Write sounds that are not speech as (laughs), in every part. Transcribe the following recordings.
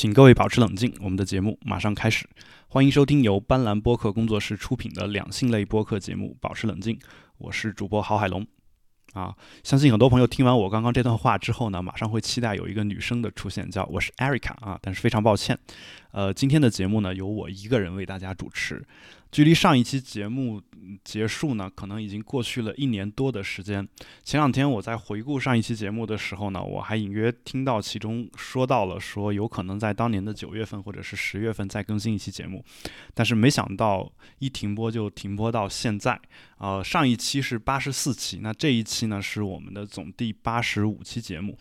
请各位保持冷静，我们的节目马上开始。欢迎收听由斑斓播客工作室出品的两性类播客节目《保持冷静》，我是主播郝海龙。啊，相信很多朋友听完我刚刚这段话之后呢，马上会期待有一个女生的出现，叫我是 Erica 啊。但是非常抱歉，呃，今天的节目呢，由我一个人为大家主持。距离上一期节目结束呢，可能已经过去了一年多的时间。前两天我在回顾上一期节目的时候呢，我还隐约听到其中说到了说有可能在当年的九月份或者是十月份再更新一期节目，但是没想到一停播就停播到现在。呃，上一期是八十四期，那这一期呢是我们的总第八十五期节目。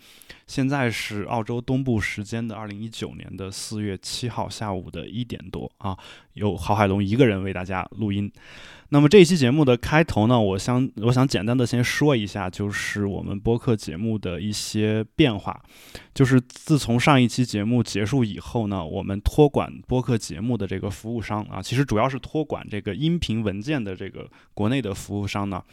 现在是澳洲东部时间的二零一九年的四月七号下午的一点多啊，由郝海龙一个人为大家录音。那么这一期节目的开头呢，我想我想简单的先说一下，就是我们播客节目的一些变化。就是自从上一期节目结束以后呢，我们托管播客节目的这个服务商啊，其实主要是托管这个音频文件的这个国内的服务商呢。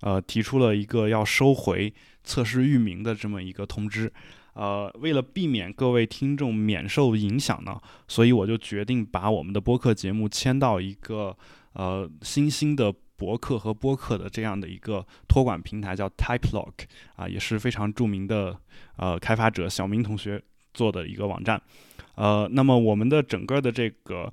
呃，提出了一个要收回测试域名的这么一个通知，呃，为了避免各位听众免受影响呢，所以我就决定把我们的播客节目迁到一个呃新兴的博客和播客的这样的一个托管平台，叫 TypeLog，啊，也是非常著名的呃开发者小明同学做的一个网站，呃，那么我们的整个的这个。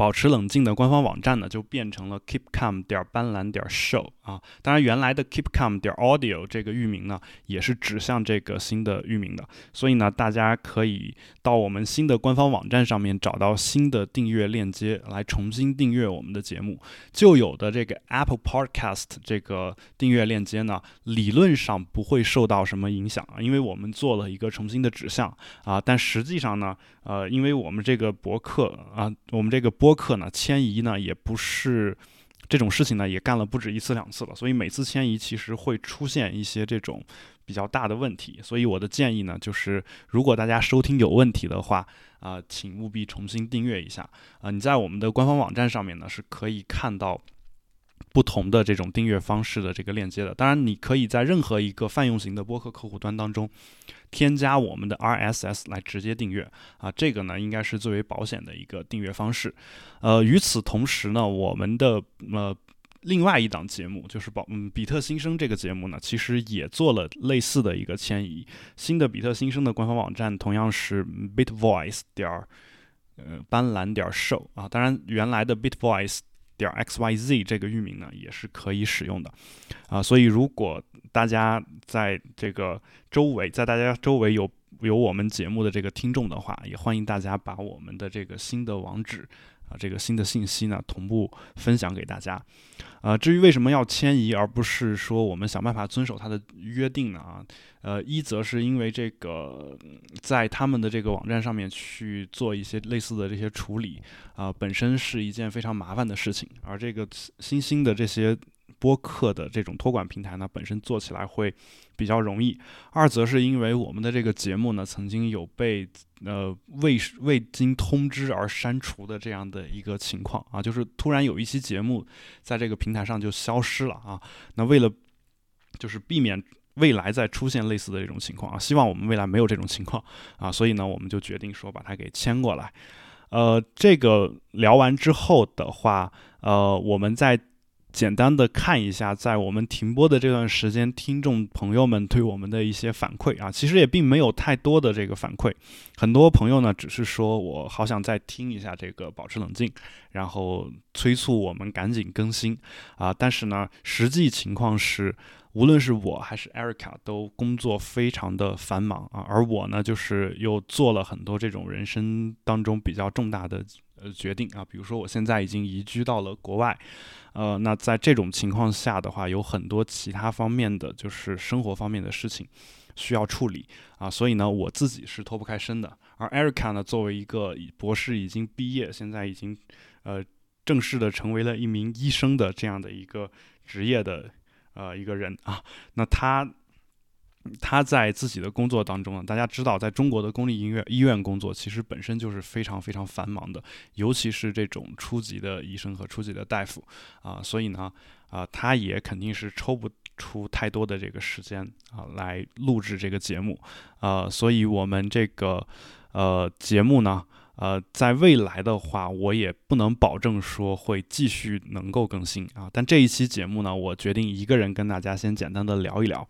保持冷静的官方网站呢，就变成了 keepcom 点斑斓点 show 啊。当然，原来的 keepcom 点 audio 这个域名呢，也是指向这个新的域名的。所以呢，大家可以到我们新的官方网站上面找到新的订阅链接，来重新订阅我们的节目。旧有的这个 Apple Podcast 这个订阅链接呢，理论上不会受到什么影响啊，因为我们做了一个重新的指向啊。但实际上呢，呃，因为我们这个博客啊，我们这个播客呢迁移呢也不是这种事情呢，也干了不止一次两次了，所以每次迁移其实会出现一些这种比较大的问题，所以我的建议呢就是，如果大家收听有问题的话啊，请务必重新订阅一下啊，你在我们的官方网站上面呢是可以看到。不同的这种订阅方式的这个链接的，当然你可以在任何一个泛用型的播客客户端当中添加我们的 RSS 来直接订阅啊，这个呢应该是最为保险的一个订阅方式。呃，与此同时呢，我们的呃另外一档节目就是保嗯比特新生这个节目呢，其实也做了类似的一个迁移。新的比特新生的官方网站同样是 Bitvoice 点儿呃斑斓点儿 show 啊，当然原来的 Bitvoice。点 x y z 这个域名呢也是可以使用的，啊，所以如果大家在这个周围，在大家周围有有我们节目的这个听众的话，也欢迎大家把我们的这个新的网址。啊，这个新的信息呢，同步分享给大家。呃，至于为什么要迁移，而不是说我们想办法遵守它的约定呢？啊，呃，一则是因为这个在他们的这个网站上面去做一些类似的这些处理啊，本身是一件非常麻烦的事情，而这个新兴的这些。播客的这种托管平台呢，本身做起来会比较容易。二则是因为我们的这个节目呢，曾经有被呃未未经通知而删除的这样的一个情况啊，就是突然有一期节目在这个平台上就消失了啊。那为了就是避免未来再出现类似的这种情况啊，希望我们未来没有这种情况啊，所以呢，我们就决定说把它给迁过来。呃，这个聊完之后的话，呃，我们在。简单的看一下，在我们停播的这段时间，听众朋友们对我们的一些反馈啊，其实也并没有太多的这个反馈。很多朋友呢，只是说我好想再听一下这个，保持冷静，然后催促我们赶紧更新啊。但是呢，实际情况是，无论是我还是 Erica 都工作非常的繁忙啊，而我呢，就是又做了很多这种人生当中比较重大的呃决定啊，比如说我现在已经移居到了国外。呃，那在这种情况下的话，有很多其他方面的，就是生活方面的事情需要处理啊，所以呢，我自己是脱不开身的。而 Erica 呢，作为一个博士已经毕业，现在已经呃正式的成为了一名医生的这样的一个职业的呃一个人啊，那他。他在自己的工作当中呢，大家知道，在中国的公立医院医院工作，其实本身就是非常非常繁忙的，尤其是这种初级的医生和初级的大夫啊，所以呢，啊，他也肯定是抽不出太多的这个时间啊来录制这个节目啊，所以我们这个呃节目呢，呃，在未来的话，我也不能保证说会继续能够更新啊。但这一期节目呢，我决定一个人跟大家先简单的聊一聊。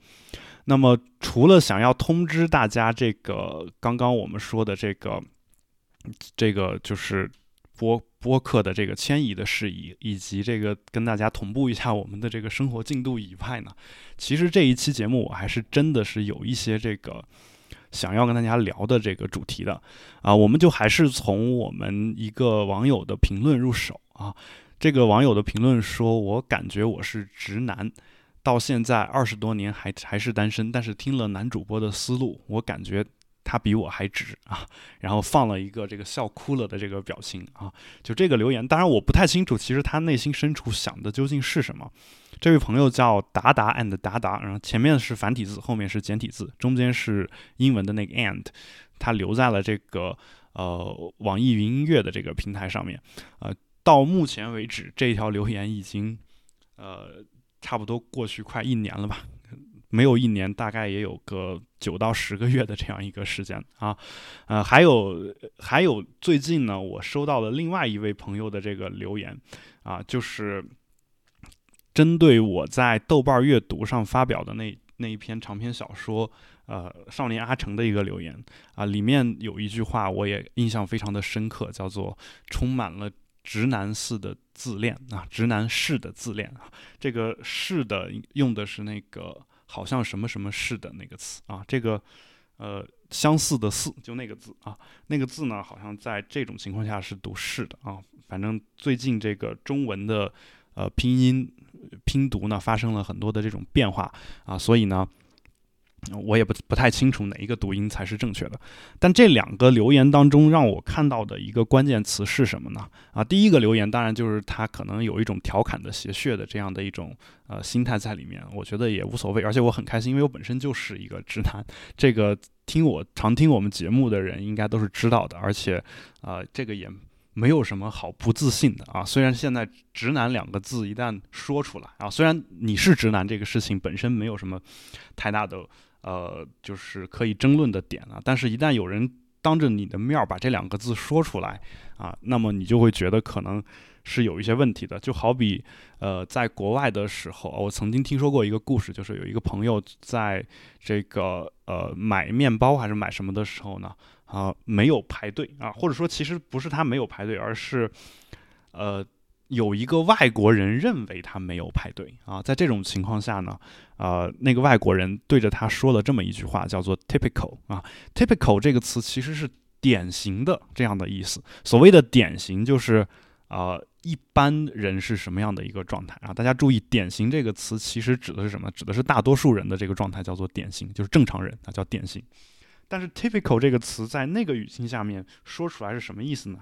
那么，除了想要通知大家这个刚刚我们说的这个，这个就是播播客的这个迁移的事宜，以及这个跟大家同步一下我们的这个生活进度以外呢，其实这一期节目我还是真的是有一些这个想要跟大家聊的这个主题的啊。我们就还是从我们一个网友的评论入手啊。这个网友的评论说：“我感觉我是直男。”到现在二十多年还还是单身，但是听了男主播的思路，我感觉他比我还直啊！然后放了一个这个笑哭了的这个表情啊！就这个留言，当然我不太清楚，其实他内心深处想的究竟是什么。这位朋友叫达达 and 达达，然后前面是繁体字，后面是简体字，中间是英文的那个 and，他留在了这个呃网易云音乐的这个平台上面。呃，到目前为止，这条留言已经呃。差不多过去快一年了吧，没有一年，大概也有个九到十个月的这样一个时间啊，呃，还有还有最近呢，我收到了另外一位朋友的这个留言啊，就是针对我在豆瓣阅读上发表的那那一篇长篇小说，呃，少年阿成的一个留言啊，里面有一句话我也印象非常的深刻，叫做充满了。直男式的自恋啊，直男式的自恋啊，这个“式”的用的是那个好像什么什么式的那个词啊，这个呃相似的“似”就那个字啊，那个字呢好像在这种情况下是读“式”的啊，反正最近这个中文的呃拼音拼读呢发生了很多的这种变化啊，所以呢。我也不不太清楚哪一个读音才是正确的，但这两个留言当中让我看到的一个关键词是什么呢？啊，第一个留言当然就是他可能有一种调侃的邪谑的这样的一种呃心态在里面，我觉得也无所谓，而且我很开心，因为我本身就是一个直男，这个听我常听我们节目的人应该都是知道的，而且啊，这个也。没有什么好不自信的啊！虽然现在“直男”两个字一旦说出来啊，虽然你是直男这个事情本身没有什么太大的呃，就是可以争论的点啊，但是一旦有人当着你的面儿把这两个字说出来啊，那么你就会觉得可能是有一些问题的。就好比呃，在国外的时候，我曾经听说过一个故事，就是有一个朋友在这个呃买面包还是买什么的时候呢。啊，没有排队啊，或者说其实不是他没有排队，而是，呃，有一个外国人认为他没有排队啊。在这种情况下呢，呃，那个外国人对着他说了这么一句话，叫做 “typical” 啊，“typical” 这个词其实是典型的这样的意思。所谓的典型，就是啊，一般人是什么样的一个状态啊？大家注意，“典型”这个词其实指的是什么？指的是大多数人的这个状态，叫做典型，就是正常人啊，叫典型。但是 typical 这个词在那个语境下面说出来是什么意思呢？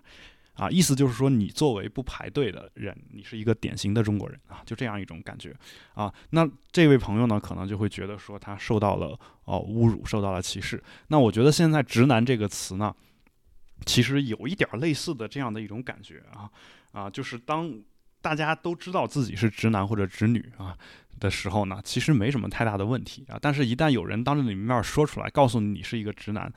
啊，意思就是说你作为不排队的人，你是一个典型的中国人啊，就这样一种感觉啊。那这位朋友呢，可能就会觉得说他受到了哦侮辱，受到了歧视。那我觉得现在“直男”这个词呢，其实有一点类似的这样的一种感觉啊啊，就是当大家都知道自己是直男或者直女啊。的时候呢，其实没什么太大的问题啊。但是，一旦有人当着你面说出来，告诉你你是一个直男，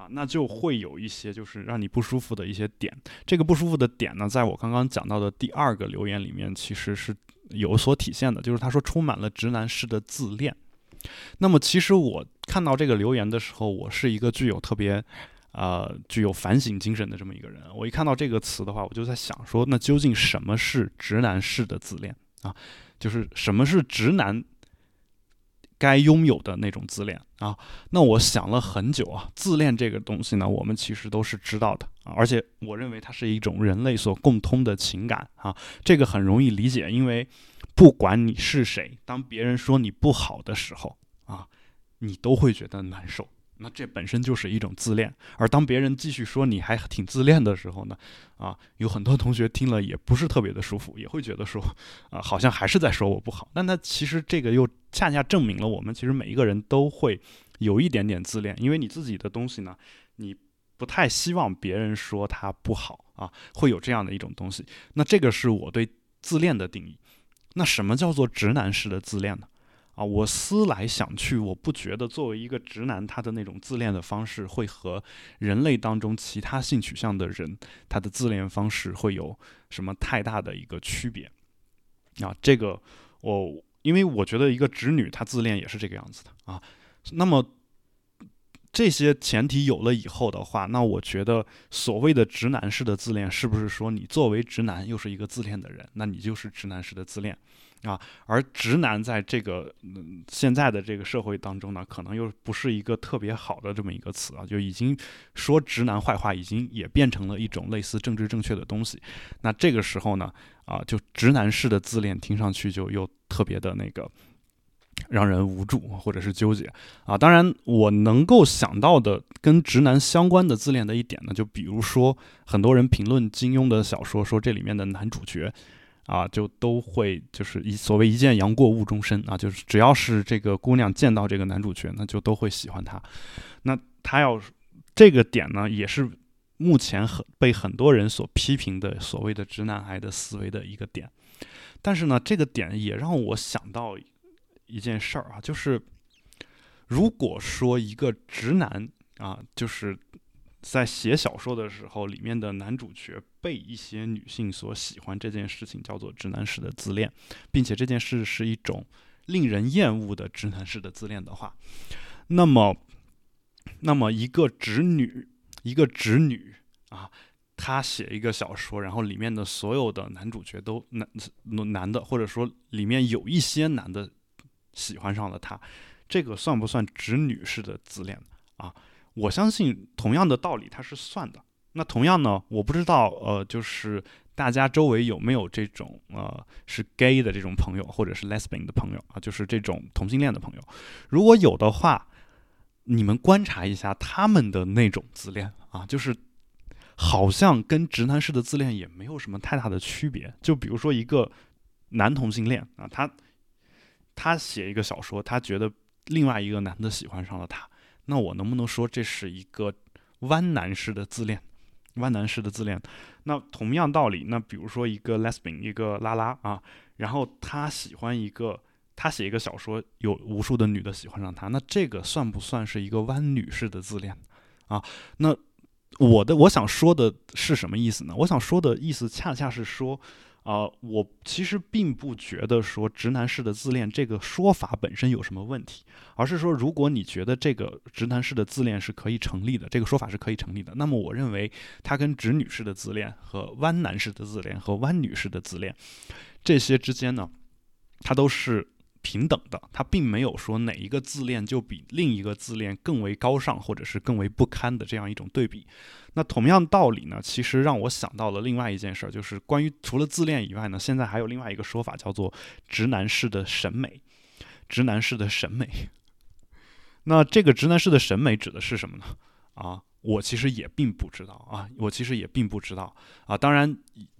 啊，那就会有一些就是让你不舒服的一些点。这个不舒服的点呢，在我刚刚讲到的第二个留言里面，其实是有所体现的，就是他说充满了直男式的自恋。那么，其实我看到这个留言的时候，我是一个具有特别呃具有反省精神的这么一个人。我一看到这个词的话，我就在想说，那究竟什么是直男式的自恋啊？就是什么是直男该拥有的那种自恋啊？那我想了很久啊，自恋这个东西呢，我们其实都是知道的啊，而且我认为它是一种人类所共通的情感啊，这个很容易理解，因为不管你是谁，当别人说你不好的时候啊，你都会觉得难受。那这本身就是一种自恋，而当别人继续说你还挺自恋的时候呢，啊，有很多同学听了也不是特别的舒服，也会觉得说，啊，好像还是在说我不好。那那其实这个又恰恰证明了我们其实每一个人都会有一点点自恋，因为你自己的东西呢，你不太希望别人说它不好啊，会有这样的一种东西。那这个是我对自恋的定义。那什么叫做直男式的自恋呢？啊，我思来想去，我不觉得作为一个直男，他的那种自恋的方式会和人类当中其他性取向的人他的自恋方式会有什么太大的一个区别啊？这个我因为我觉得一个直女她自恋也是这个样子的啊。那么这些前提有了以后的话，那我觉得所谓的直男式的自恋，是不是说你作为直男又是一个自恋的人，那你就是直男式的自恋？啊，而直男在这个嗯现在的这个社会当中呢，可能又不是一个特别好的这么一个词啊，就已经说直男坏话，已经也变成了一种类似政治正确的东西。那这个时候呢，啊，就直男式的自恋听上去就又特别的那个让人无助或者是纠结啊。当然，我能够想到的跟直男相关的自恋的一点呢，就比如说很多人评论金庸的小说，说这里面的男主角。啊，就都会就是一所谓一见杨过误终身啊，就是只要是这个姑娘见到这个男主角，那就都会喜欢他。那他要这个点呢，也是目前很被很多人所批评的所谓的直男癌的思维的一个点。但是呢，这个点也让我想到一件事儿啊，就是如果说一个直男啊，就是。在写小说的时候，里面的男主角被一些女性所喜欢，这件事情叫做直男式的自恋，并且这件事是一种令人厌恶的直男式的自恋的话，那么，那么一个直女，一个直女啊，她写一个小说，然后里面的所有的男主角都男男的，或者说里面有一些男的喜欢上了她，这个算不算直女式的自恋啊？我相信同样的道理，它是算的。那同样呢，我不知道，呃，就是大家周围有没有这种呃是 gay 的这种朋友，或者是 lesbian 的朋友啊，就是这种同性恋的朋友。如果有的话，你们观察一下他们的那种自恋啊，就是好像跟直男式的自恋也没有什么太大的区别。就比如说一个男同性恋啊，他他写一个小说，他觉得另外一个男的喜欢上了他。那我能不能说这是一个弯男式的自恋？弯男式的自恋。那同样道理，那比如说一个 lesbian，一个拉拉啊，然后他喜欢一个，他写一个小说，有无数的女的喜欢上他，那这个算不算是一个弯女式的自恋啊？那我的我想说的是什么意思呢？我想说的意思恰恰是说。啊，我其实并不觉得说直男式的自恋这个说法本身有什么问题，而是说如果你觉得这个直男式的自恋是可以成立的，这个说法是可以成立的，那么我认为它跟直女式的自恋和弯男式的自恋和弯女士的自恋这些之间呢，它都是。平等的，它并没有说哪一个自恋就比另一个自恋更为高尚，或者是更为不堪的这样一种对比。那同样道理呢，其实让我想到了另外一件事儿，就是关于除了自恋以外呢，现在还有另外一个说法叫做直男式的审美。直男式的审美，(laughs) 那这个直男式的审美指的是什么呢？啊，我其实也并不知道啊，我其实也并不知道啊。当然，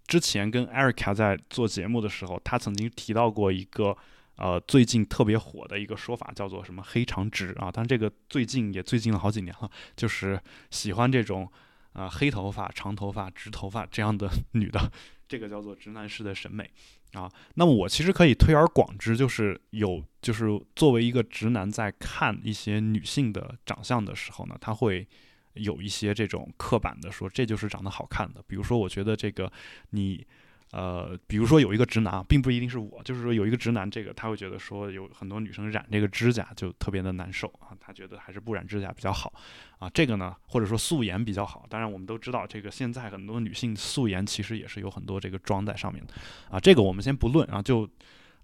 之前跟 Erica 在做节目的时候，他曾经提到过一个。呃，最近特别火的一个说法叫做什么“黑长直”啊？但这个最近也最近了好几年了，就是喜欢这种啊黑头发、长头发、直头发这样的 (laughs) 女的，这个叫做直男式的审美啊。那么我其实可以推而广之，就是有就是作为一个直男在看一些女性的长相的时候呢，他会有一些这种刻板的说这就是长得好看的，比如说我觉得这个你。呃，比如说有一个直男，并不一定是我，就是说有一个直男，这个他会觉得说有很多女生染这个指甲就特别的难受啊，他觉得还是不染指甲比较好啊。这个呢，或者说素颜比较好。当然，我们都知道这个现在很多女性素颜其实也是有很多这个妆在上面的啊。这个我们先不论啊，就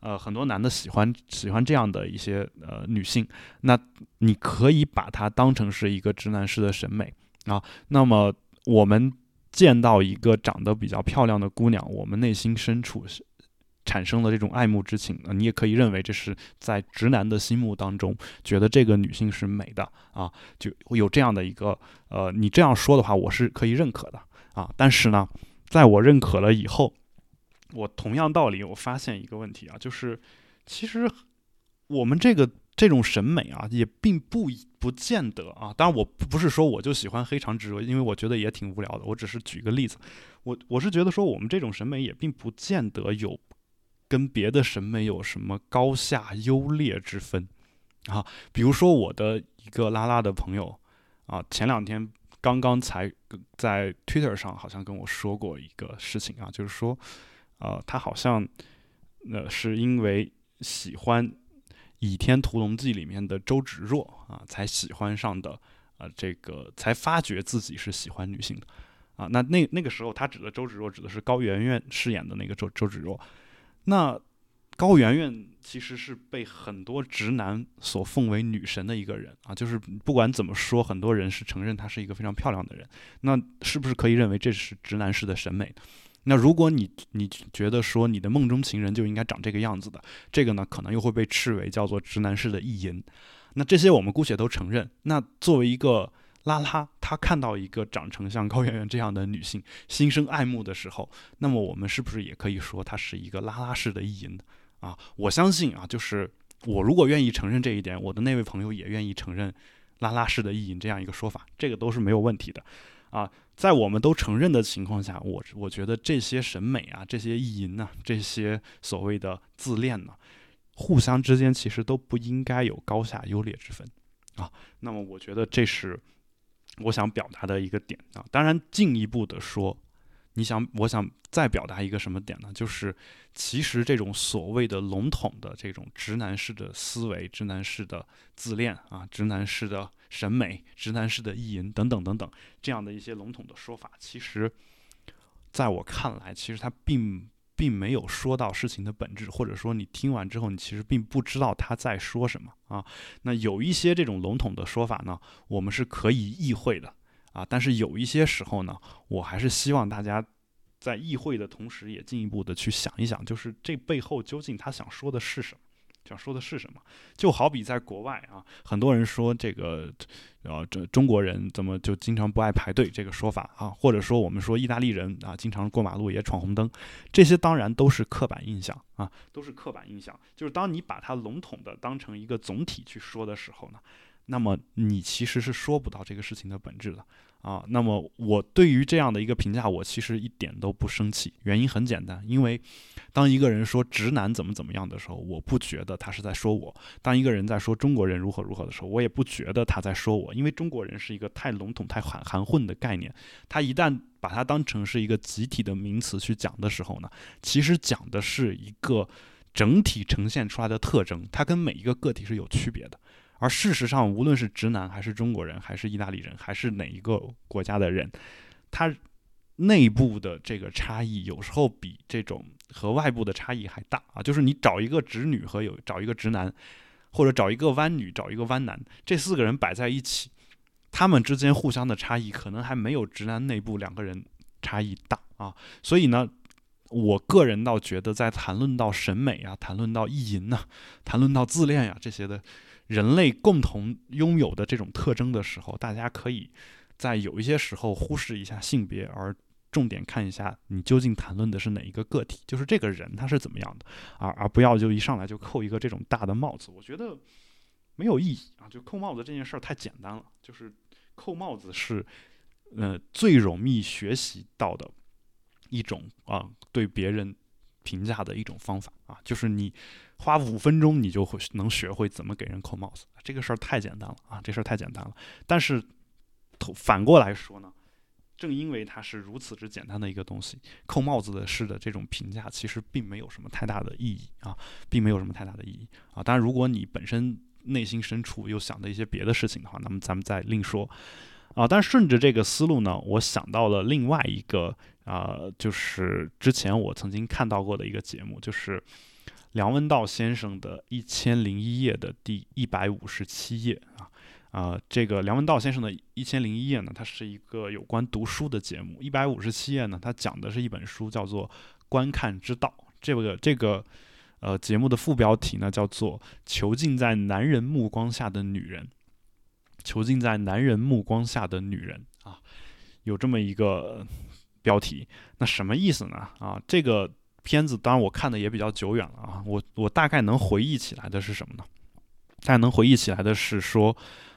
呃很多男的喜欢喜欢这样的一些呃女性，那你可以把它当成是一个直男式的审美啊。那么我们。见到一个长得比较漂亮的姑娘，我们内心深处是产生了这种爱慕之情啊！你也可以认为这是在直男的心目当中，觉得这个女性是美的啊，就有这样的一个呃，你这样说的话，我是可以认可的啊。但是呢，在我认可了以后，我同样道理，我发现一个问题啊，就是其实我们这个。这种审美啊，也并不不见得啊。当然，我不是说我就喜欢黑长直，因为我觉得也挺无聊的。我只是举个例子，我我是觉得说，我们这种审美也并不见得有跟别的审美有什么高下优劣之分啊。比如说我的一个拉拉的朋友啊，前两天刚刚才在 Twitter 上好像跟我说过一个事情啊，就是说，呃，他好像呃是因为喜欢《倚天屠龙记》里面的周芷若啊，才喜欢上的啊，这个才发觉自己是喜欢女性的。啊，那那那个时候，他指的周芷若指的是高圆圆饰演的那个周周芷若。那高圆圆其实是被很多直男所奉为女神的一个人啊，就是不管怎么说，很多人是承认她是一个非常漂亮的人。那是不是可以认为这是直男式的审美？那如果你你觉得说你的梦中情人就应该长这个样子的，这个呢，可能又会被斥为叫做直男式的意淫。那这些我们姑且都承认。那作为一个拉拉，他看到一个长成像高圆圆这样的女性，心生爱慕的时候，那么我们是不是也可以说她是一个拉拉式的意淫呢？啊，我相信啊，就是我如果愿意承认这一点，我的那位朋友也愿意承认拉拉式的意淫这样一个说法，这个都是没有问题的。啊，在我们都承认的情况下，我我觉得这些审美啊，这些意淫呐，这些所谓的自恋呢，互相之间其实都不应该有高下优劣之分。啊，那么我觉得这是。我想表达的一个点啊，当然进一步的说，你想，我想再表达一个什么点呢？就是其实这种所谓的笼统的这种直男式的思维、直男式的自恋啊、直男式的审美、直男式的意淫等等等等这样的一些笼统的说法，其实在我看来，其实它并。并没有说到事情的本质，或者说你听完之后，你其实并不知道他在说什么啊。那有一些这种笼统的说法呢，我们是可以意会的啊。但是有一些时候呢，我还是希望大家在意会的同时，也进一步的去想一想，就是这背后究竟他想说的是什么。想说的是什么？就好比在国外啊，很多人说这个，呃，这中国人怎么就经常不爱排队这个说法啊，或者说我们说意大利人啊，经常过马路也闯红灯，这些当然都是刻板印象啊，都是刻板印象。就是当你把它笼统的当成一个总体去说的时候呢，那么你其实是说不到这个事情的本质的。啊，那么我对于这样的一个评价，我其实一点都不生气。原因很简单，因为当一个人说直男怎么怎么样的时候，我不觉得他是在说我；当一个人在说中国人如何如何的时候，我也不觉得他在说我。因为中国人是一个太笼统、太含含混的概念，他一旦把它当成是一个集体的名词去讲的时候呢，其实讲的是一个整体呈现出来的特征，它跟每一个个体是有区别的。而事实上，无论是直男还是中国人，还是意大利人，还是哪一个国家的人，他内部的这个差异有时候比这种和外部的差异还大啊！就是你找一个直女和有找一个直男，或者找一个弯女找一个弯男，这四个人摆在一起，他们之间互相的差异可能还没有直男内部两个人差异大啊！所以呢，我个人倒觉得，在谈论到审美啊，谈论到意淫呐，谈论到自恋呀这些的。人类共同拥有的这种特征的时候，大家可以在有一些时候忽视一下性别，而重点看一下你究竟谈论的是哪一个个体，就是这个人他是怎么样的，而而不要就一上来就扣一个这种大的帽子，我觉得没有意义啊！就扣帽子这件事儿太简单了，就是扣帽子是呃最容易学习到的一种啊对别人评价的一种方法啊，就是你。花五分钟，你就会能学会怎么给人扣帽子。这个事儿太简单了啊！这事儿太简单了。但是，反过来说呢，正因为它是如此之简单的一个东西，扣帽子的事的这种评价，其实并没有什么太大的意义啊，并没有什么太大的意义啊。当然，如果你本身内心深处又想的一些别的事情的话，那么咱们再另说啊。但顺着这个思路呢，我想到了另外一个啊，就是之前我曾经看到过的一个节目，就是。梁文道先生的一千零一夜的第一百五十七页啊啊，这个梁文道先生的一千零一夜呢，它是一个有关读书的节目。一百五十七页呢，它讲的是一本书，叫做《观看之道》。这个这个呃节目的副标题呢，叫做《囚禁在男人目光下的女人》。囚禁在男人目光下的女人啊，有这么一个标题。那什么意思呢？啊，这个。片子当然我看的也比较久远了啊，我我大概能回忆起来的是什么呢？大概能回忆起来的是说，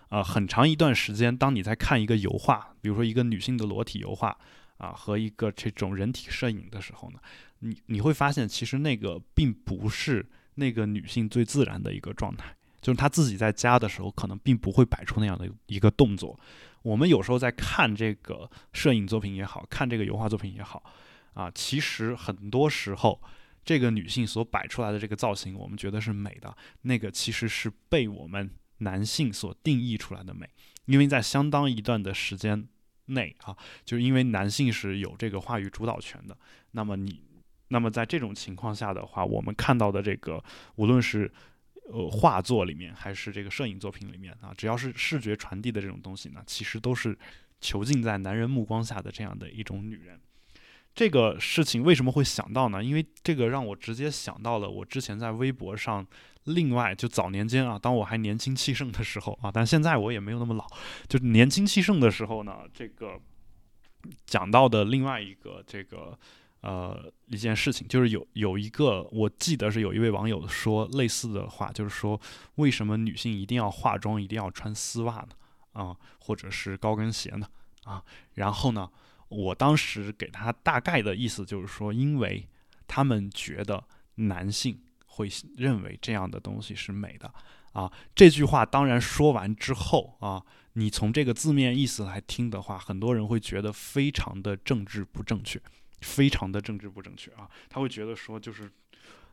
呃，很长一段时间，当你在看一个油画，比如说一个女性的裸体油画啊，和一个这种人体摄影的时候呢，你你会发现，其实那个并不是那个女性最自然的一个状态，就是她自己在家的时候，可能并不会摆出那样的一个动作。我们有时候在看这个摄影作品也好看这个油画作品也好，啊，其实很多时候，这个女性所摆出来的这个造型，我们觉得是美的，那个其实是被我们男性所定义出来的美，因为在相当一段的时间内啊，就是因为男性是有这个话语主导权的，那么你。那么在这种情况下的话，我们看到的这个，无论是呃画作里面，还是这个摄影作品里面啊，只要是视觉传递的这种东西呢，其实都是囚禁在男人目光下的这样的一种女人。这个事情为什么会想到呢？因为这个让我直接想到了我之前在微博上，另外就早年间啊，当我还年轻气盛的时候啊，但现在我也没有那么老，就年轻气盛的时候呢，这个讲到的另外一个这个。呃，一件事情就是有有一个，我记得是有一位网友说类似的话，就是说为什么女性一定要化妆，一定要穿丝袜呢？啊，或者是高跟鞋呢？啊，然后呢，我当时给他大概的意思就是说，因为他们觉得男性会认为这样的东西是美的。啊，这句话当然说完之后啊，你从这个字面意思来听的话，很多人会觉得非常的政治不正确。非常的政治不正确啊，他会觉得说就是，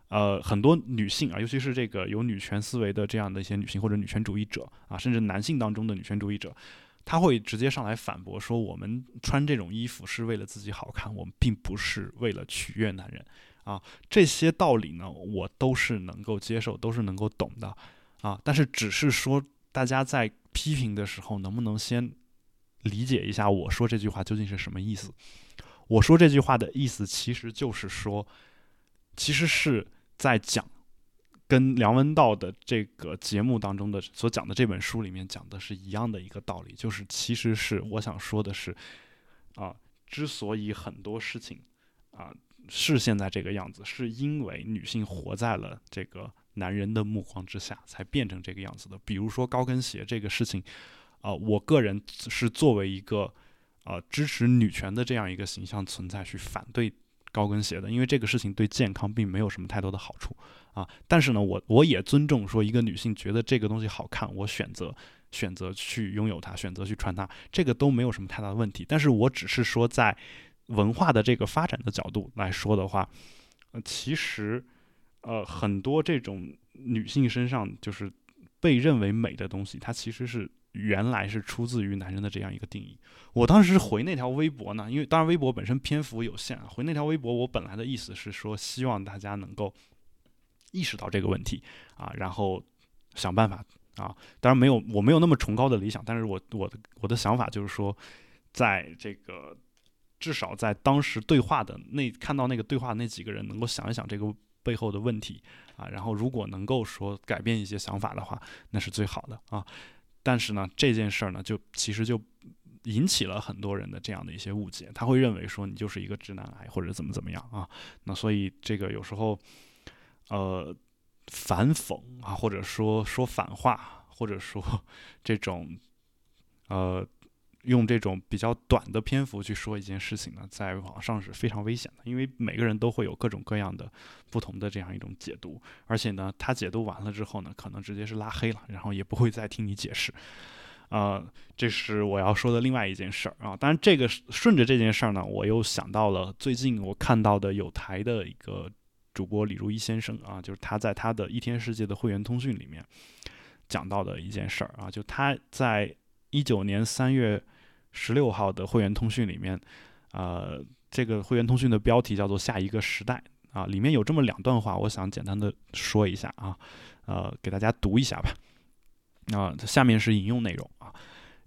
呃，很多女性啊，尤其是这个有女权思维的这样的一些女性或者女权主义者啊，甚至男性当中的女权主义者，他会直接上来反驳说，我们穿这种衣服是为了自己好看，我们并不是为了取悦男人啊。这些道理呢，我都是能够接受，都是能够懂的啊。但是只是说，大家在批评的时候，能不能先理解一下我说这句话究竟是什么意思？我说这句话的意思，其实就是说，其实是在讲，跟梁文道的这个节目当中的所讲的这本书里面讲的是一样的一个道理，就是其实是我想说的是，啊，之所以很多事情啊是现在这个样子，是因为女性活在了这个男人的目光之下，才变成这个样子的。比如说高跟鞋这个事情，啊，我个人是作为一个。呃，支持女权的这样一个形象存在，去反对高跟鞋的，因为这个事情对健康并没有什么太多的好处啊。但是呢，我我也尊重说一个女性觉得这个东西好看，我选择选择去拥有它，选择去穿它，这个都没有什么太大的问题。但是我只是说，在文化的这个发展的角度来说的话，呃，其实呃很多这种女性身上就是被认为美的东西，它其实是。原来是出自于男人的这样一个定义。我当时回那条微博呢，因为当然微博本身篇幅有限啊，回那条微博我本来的意思是说，希望大家能够意识到这个问题啊，然后想办法啊。当然没有，我没有那么崇高的理想，但是我我的我的想法就是说，在这个至少在当时对话的那看到那个对话那几个人能够想一想这个背后的问题啊，然后如果能够说改变一些想法的话，那是最好的啊。但是呢，这件事儿呢，就其实就引起了很多人的这样的一些误解，他会认为说你就是一个直男癌或者怎么怎么样啊。那所以这个有时候，呃，反讽啊，或者说说反话，或者说这种，呃。用这种比较短的篇幅去说一件事情呢，在网上是非常危险的，因为每个人都会有各种各样的不同的这样一种解读，而且呢，他解读完了之后呢，可能直接是拉黑了，然后也不会再听你解释。啊，这是我要说的另外一件事儿啊。当然，这个顺着这件事儿呢，我又想到了最近我看到的有台的一个主播李如一先生啊，就是他在他的一天世界的会员通讯里面讲到的一件事儿啊，就他在一九年三月。十六号的会员通讯里面，呃，这个会员通讯的标题叫做“下一个时代”啊，里面有这么两段话，我想简单的说一下啊，呃，给大家读一下吧。啊，下面是引用内容啊，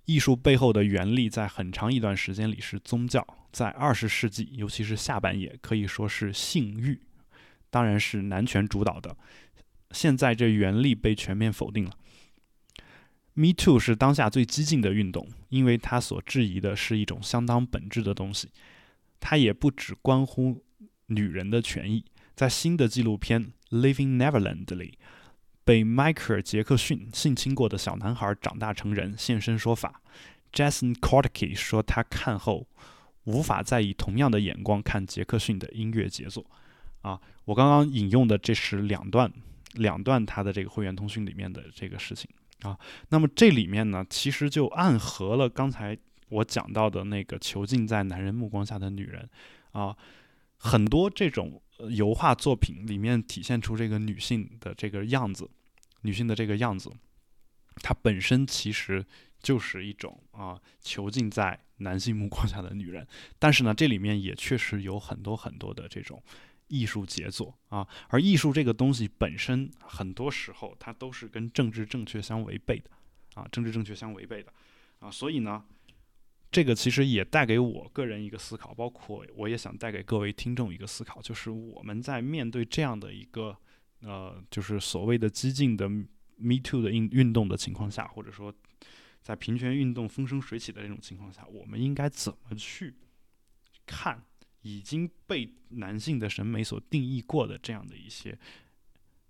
艺术背后的原力在很长一段时间里是宗教，在二十世纪，尤其是下半叶，可以说是性欲，当然是男权主导的。现在这原力被全面否定了。Me Too 是当下最激进的运动，因为它所质疑的是一种相当本质的东西。它也不只关乎女人的权益。在新的纪录片《Living Neverland》里，被迈克尔·杰克逊性侵过的小男孩长大成人，现身说法。Jason k o r t k e 说，他看后无法再以同样的眼光看杰克逊的音乐杰作。啊，我刚刚引用的这是两段两段他的这个会员通讯里面的这个事情啊。那么这里面呢，其实就暗合了刚才我讲到的那个囚禁在男人目光下的女人啊，很多这种油画作品里面体现出这个女性的这个样子，女性的这个样子，它本身其实就是一种啊囚禁在男性目光下的女人。但是呢，这里面也确实有很多很多的这种。艺术杰作啊，而艺术这个东西本身，很多时候它都是跟政治正确相违背的啊，政治正确相违背的啊，所以呢，这个其实也带给我个人一个思考，包括我也想带给各位听众一个思考，就是我们在面对这样的一个呃，就是所谓的激进的 Me Too 的运运动的情况下，或者说在平权运动风生水起的这种情况下，我们应该怎么去看？已经被男性的审美所定义过的这样的一些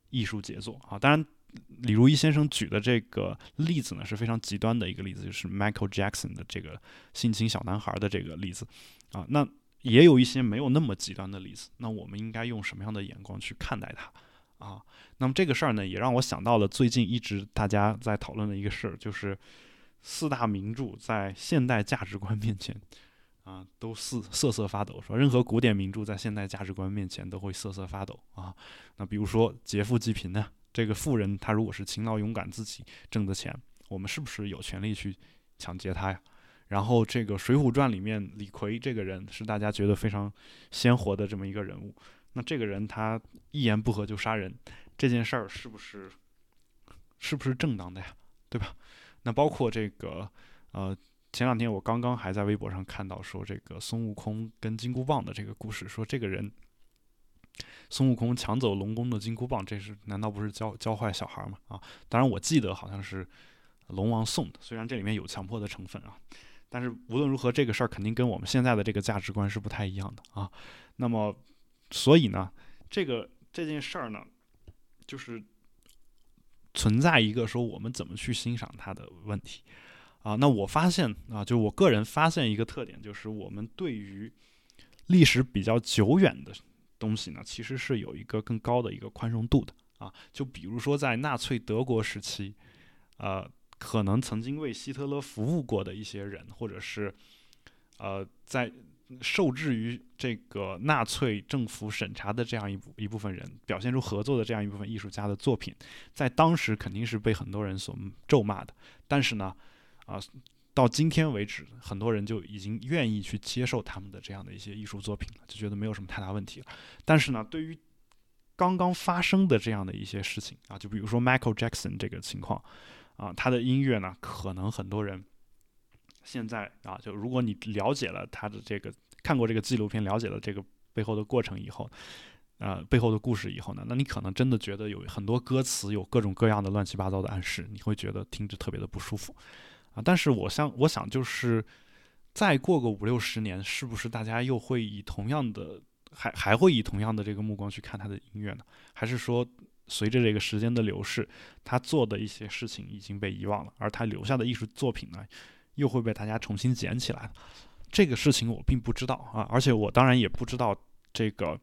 艺术杰作啊，当然，李如一先生举的这个例子呢是非常极端的一个例子，就是 Michael Jackson 的这个性侵小男孩的这个例子啊。那也有一些没有那么极端的例子，那我们应该用什么样的眼光去看待它啊？那么这个事儿呢，也让我想到了最近一直大家在讨论的一个事儿，就是四大名著在现代价值观面前。啊，都瑟瑟瑟发抖，说任何古典名著在现代价值观面前都会瑟瑟发抖啊。那比如说劫富济贫呢？这个富人他如果是勤劳勇敢，自己挣的钱，我们是不是有权利去抢劫他呀？然后这个《水浒传》里面李逵这个人是大家觉得非常鲜活的这么一个人物，那这个人他一言不合就杀人，这件事儿是不是是不是正当的呀？对吧？那包括这个呃。前两天我刚刚还在微博上看到说这个孙悟空跟金箍棒的这个故事，说这个人孙悟空抢走龙宫的金箍棒，这是难道不是教教坏小孩吗？啊，当然我记得好像是龙王送的，虽然这里面有强迫的成分啊，但是无论如何这个事儿肯定跟我们现在的这个价值观是不太一样的啊。那么所以呢，这个这件事儿呢，就是存在一个说我们怎么去欣赏它的问题。啊，那我发现啊，就我个人发现一个特点，就是我们对于历史比较久远的东西呢，其实是有一个更高的一个宽容度的啊。就比如说在纳粹德国时期，呃，可能曾经为希特勒服务过的一些人，或者是呃，在受制于这个纳粹政府审查的这样一部一部分人，表现出合作的这样一部分艺术家的作品，在当时肯定是被很多人所咒骂的。但是呢，啊，到今天为止，很多人就已经愿意去接受他们的这样的一些艺术作品了，就觉得没有什么太大问题了。但是呢，对于刚刚发生的这样的一些事情啊，就比如说 Michael Jackson 这个情况啊，他的音乐呢，可能很多人现在啊，就如果你了解了他的这个，看过这个纪录片，了解了这个背后的过程以后，啊，背后的故事以后呢，那你可能真的觉得有很多歌词有各种各样的乱七八糟的暗示，你会觉得听着特别的不舒服。啊，但是我想，我想就是，再过个五六十年，是不是大家又会以同样的，还还会以同样的这个目光去看他的音乐呢？还是说，随着这个时间的流逝，他做的一些事情已经被遗忘了，而他留下的艺术作品呢，又会被大家重新捡起来？这个事情我并不知道啊，而且我当然也不知道这个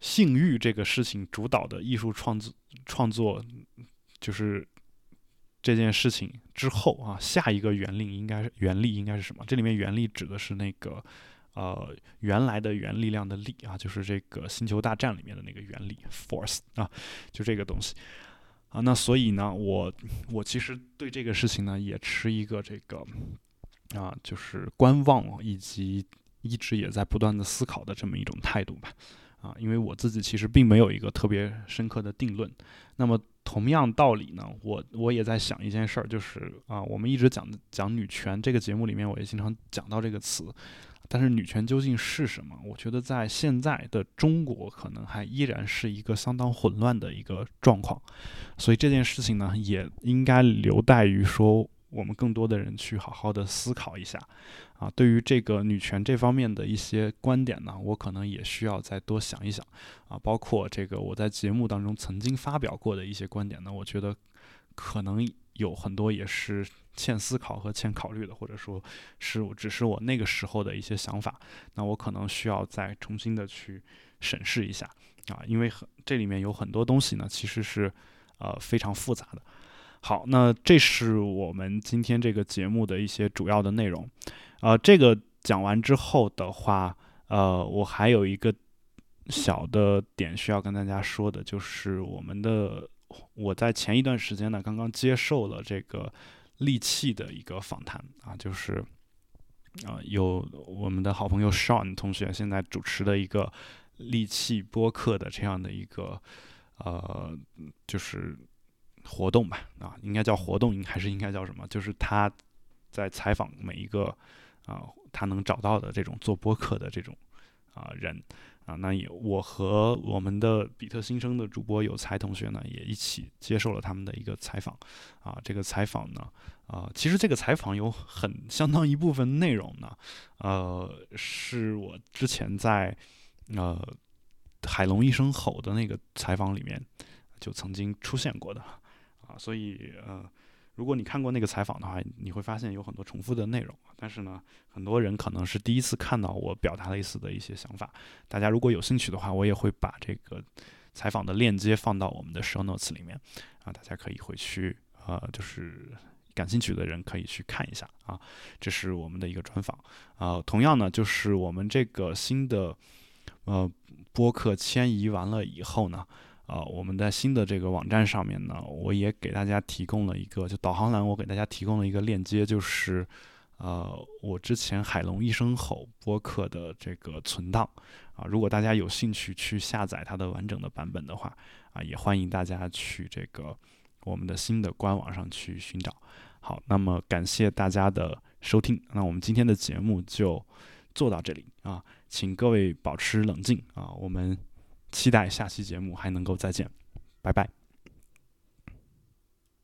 性欲这个事情主导的艺术创作创作就是。这件事情之后啊，下一个原力应该是原力应该是什么？这里面原力指的是那个呃原来的原力量的力啊，就是这个星球大战里面的那个原力 force 啊，就这个东西啊。那所以呢，我我其实对这个事情呢也持一个这个啊，就是观望以及一直也在不断的思考的这么一种态度吧。啊，因为我自己其实并没有一个特别深刻的定论。那么同样道理呢，我我也在想一件事儿，就是啊，我们一直讲讲女权这个节目里面，我也经常讲到这个词。但是女权究竟是什么？我觉得在现在的中国，可能还依然是一个相当混乱的一个状况。所以这件事情呢，也应该留待于说。我们更多的人去好好的思考一下，啊，对于这个女权这方面的一些观点呢，我可能也需要再多想一想，啊，包括这个我在节目当中曾经发表过的一些观点呢，我觉得可能有很多也是欠思考和欠考虑的，或者说是我只是我那个时候的一些想法，那我可能需要再重新的去审视一下。啊，因为很这里面有很多东西呢，其实是呃非常复杂的。好，那这是我们今天这个节目的一些主要的内容。呃，这个讲完之后的话，呃，我还有一个小的点需要跟大家说的，就是我们的我在前一段时间呢，刚刚接受了这个利器的一个访谈啊，就是啊，有我们的好朋友 Sean 同学现在主持的一个利器播客的这样的一个呃，就是。活动吧，啊，应该叫活动，还是应该叫什么？就是他在采访每一个啊，他能找到的这种做播客的这种啊人啊，那也我和我们的比特新生的主播有才同学呢，也一起接受了他们的一个采访啊。这个采访呢，啊，其实这个采访有很相当一部分内容呢，呃，是我之前在呃海龙一声吼的那个采访里面就曾经出现过的。啊，所以呃，如果你看过那个采访的话，你会发现有很多重复的内容。但是呢，很多人可能是第一次看到我表达类似的一些想法。大家如果有兴趣的话，我也会把这个采访的链接放到我们的 show notes 里面啊，大家可以回去呃，就是感兴趣的人可以去看一下啊。这是我们的一个专访啊。同样呢，就是我们这个新的呃播客迁移完了以后呢。呃，我们在新的这个网站上面呢，我也给大家提供了一个，就导航栏，我给大家提供了一个链接，就是呃，我之前海龙一声吼播客的这个存档啊，如果大家有兴趣去下载它的完整的版本的话啊，也欢迎大家去这个我们的新的官网上去寻找。好，那么感谢大家的收听，那我们今天的节目就做到这里啊，请各位保持冷静啊，我们。期待下期节目还能够再见，拜拜。